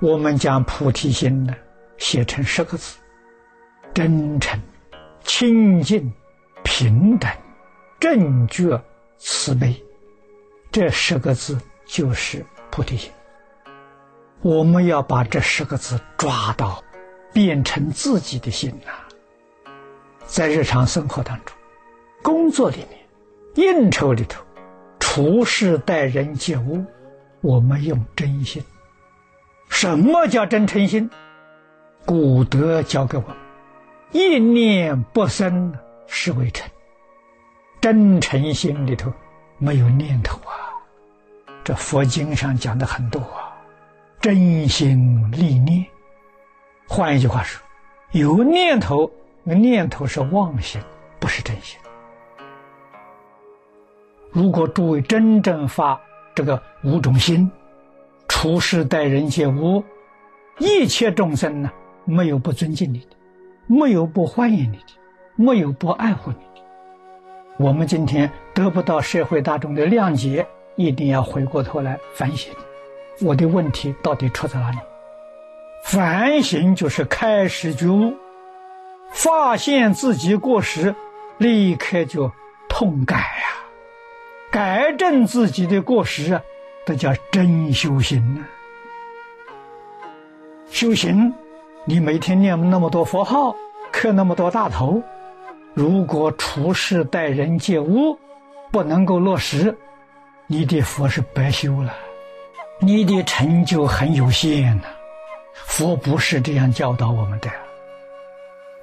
我们将菩提心呢写成十个字：真诚、清净、平等、正觉、慈悲。这十个字就是菩提心。我们要把这十个字抓到，变成自己的心呐。在日常生活当中、工作里面、应酬里头、处事待人接物，我们用真心。什么叫真诚心？古德教给我们：一念不生，是为诚。真诚心里头没有念头啊。这佛经上讲的很多啊。真心立念，换一句话说，有念头，那念头是妄心，不是真心。如果诸位真正发这个五种心，处事待人接物，一切众生呢，没有不尊敬你的，没有不欢迎你的，没有不爱护你的。我们今天得不到社会大众的谅解，一定要回过头来反省。我的问题到底出在哪里？反省就是开始觉悟，发现自己过失，立刻就痛改呀，改正自己的过失啊，这叫真修行呢。修行，你每天念那么多佛号，磕那么多大头，如果处事待人接物不能够落实，你的佛是白修了。你的成就很有限呐，佛不是这样教导我们的。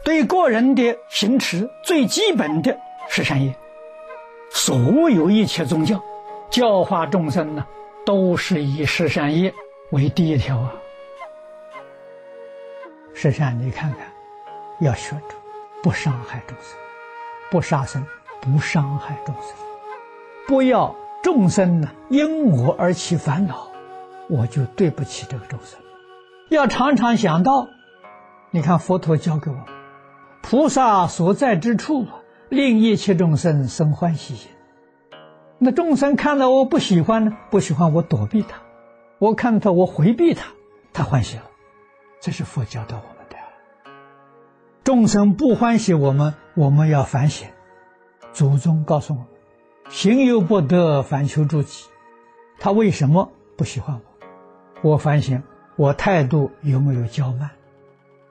对个人的行持，最基本的是善业。所有一切宗教教化众生呢，都是以十善业为第一条啊。十善，你看看，要学着不伤害众生，不杀生，不伤害众生，不要众生呢因我而起烦恼。我就对不起这个众生，要常常想到，你看佛陀教给我，菩萨所在之处，令一切众生生欢喜心。那众生看到我不喜欢呢，不喜欢我躲避他，我看到我回避他，他欢喜了，这是佛教的我们的。众生不欢喜我们，我们要反省。祖宗告诉我们，行有不得，反求诸己。他为什么不喜欢我？我反省，我态度有没有骄慢？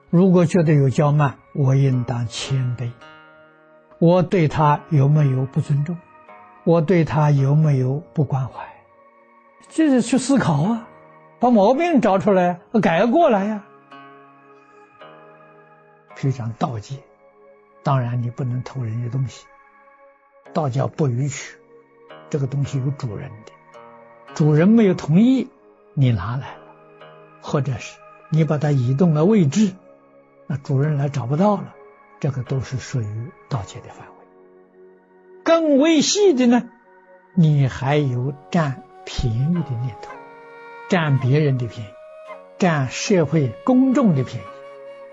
如果觉得有骄慢，我应当谦卑。我对他有没有不尊重？我对他有没有不关怀？这是去思考啊，把毛病找出来，改过来呀。非常道戒，当然你不能偷人家东西。道教不允许，这个东西有主人的，主人没有同意。你拿来了，或者是你把它移动了位置，那主人来找不到了，这个都是属于盗窃的范围。更微细的呢，你还有占便宜的念头，占别人的便宜，占社会公众的便宜，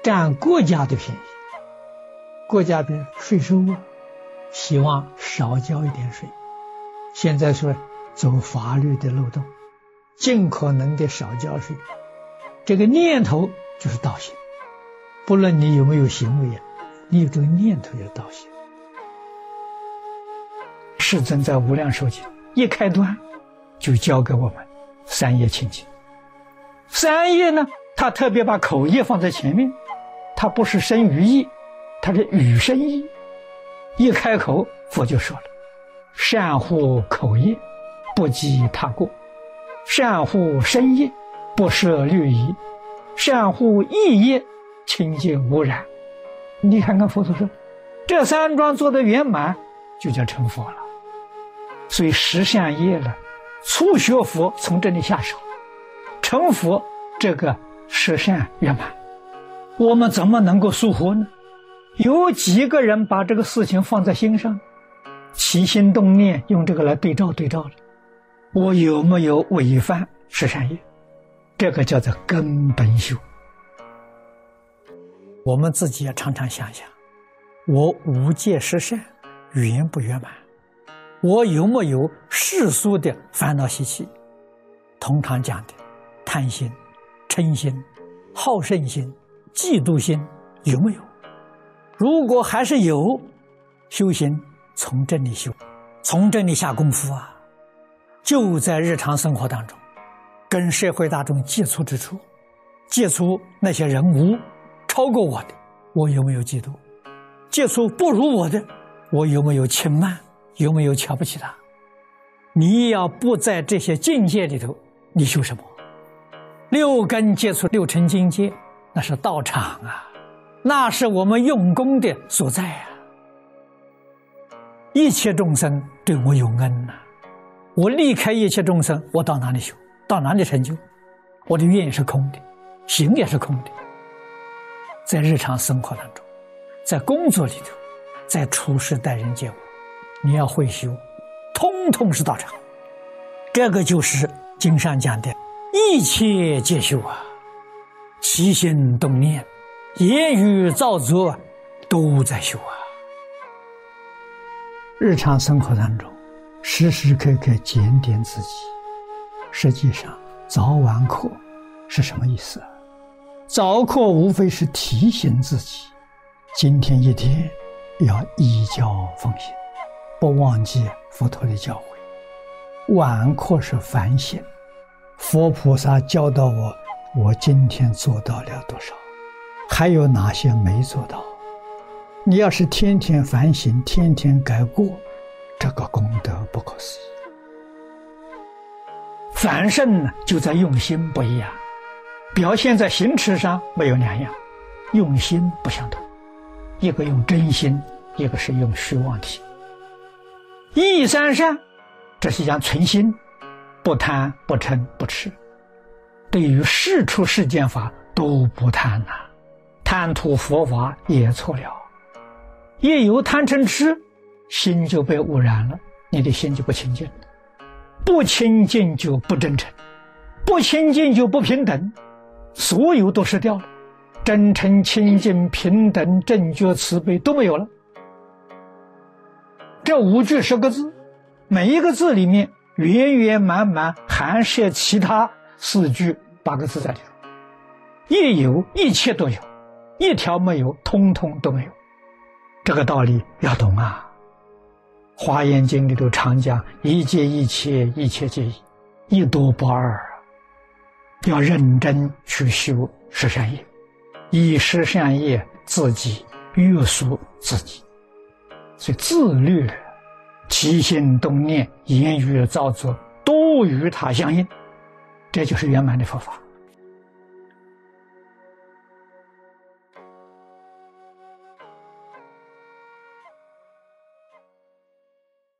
占国家的便宜。国家的税收啊，希望少交一点税，现在说走法律的漏洞。尽可能的少交税，这个念头就是道心。不论你有没有行为啊，你有这个念头就道心。世尊在《无量寿经》一开端就教给我们三业清净。三业呢，他特别把口业放在前面，它不是生于意，它是语生意。一开口，佛就说了：“善护口业，不积他过。”善护身业，不涉律仪；善护意业，清净无染。你看看佛陀说，这三桩做得圆满，就叫成佛了。所以十善业了，初学佛从这里下手，成佛这个十善圆满，我们怎么能够疏忽呢？有几个人把这个事情放在心上，起心动念用这个来对照对照了？我有没有违反十善业？这个叫做根本修。我们自己要常常想想：我五戒十善圆不圆满？我有没有世俗的烦恼习气？通常讲的贪心、嗔心、好胜心、嫉妒心有没有？如果还是有，修行从这里修，从这里下功夫啊，就在日常生活当中，跟社会大众接触之处，接触那些人物超过我的，我有没有嫉妒？接触不如我的，我有没有轻慢？有没有瞧不起他？你要不在这些境界里头，你修什么？六根接触六尘境界，那是道场啊，那是我们用功的所在啊。一切众生对我有恩呐，我离开一切众生，我到哪里修？到哪里成就？我的愿是空的，行也是空的。在日常生活当中，在工作里头，在处事待人接物，你要会修。通通是道场，这个就是经上讲的，一切皆修啊，起心动念、言语造作，都在修啊。日常生活当中，时时刻刻检点自己。实际上，早晚课是什么意思？早课无非是提醒自己，今天一天要依教奉行。不忘记佛陀的教诲，晚课是反省。佛菩萨教导我，我今天做到了多少？还有哪些没做到？你要是天天反省，天天改过，这个功德不可思议。凡圣呢，就在用心不一样，表现在行持上没有两样，用心不相同。一个用真心，一个是用虚妄体。一三善，这是讲存心，不贪不嗔不痴。对于世出世间法都不贪呐，贪图佛法也错了。一有贪嗔痴，心就被污染了，你的心就不清净，不清净就不真诚，不清净就不平等，所有都失掉了，真诚、清净、平等、正觉、慈悲都没有了。这五句十个字，每一个字里面圆圆满满含摄其他四句八个字在里头。一有，一切都有；一条没有，通通都没有。这个道理要懂啊！《华严经》里头常讲“一切一切，一切皆一”，一多不二！要认真去修十善业，以十善业自己约束自己。所以自律、起心动念、言语造作，都与他相应，这就是圆满的佛法。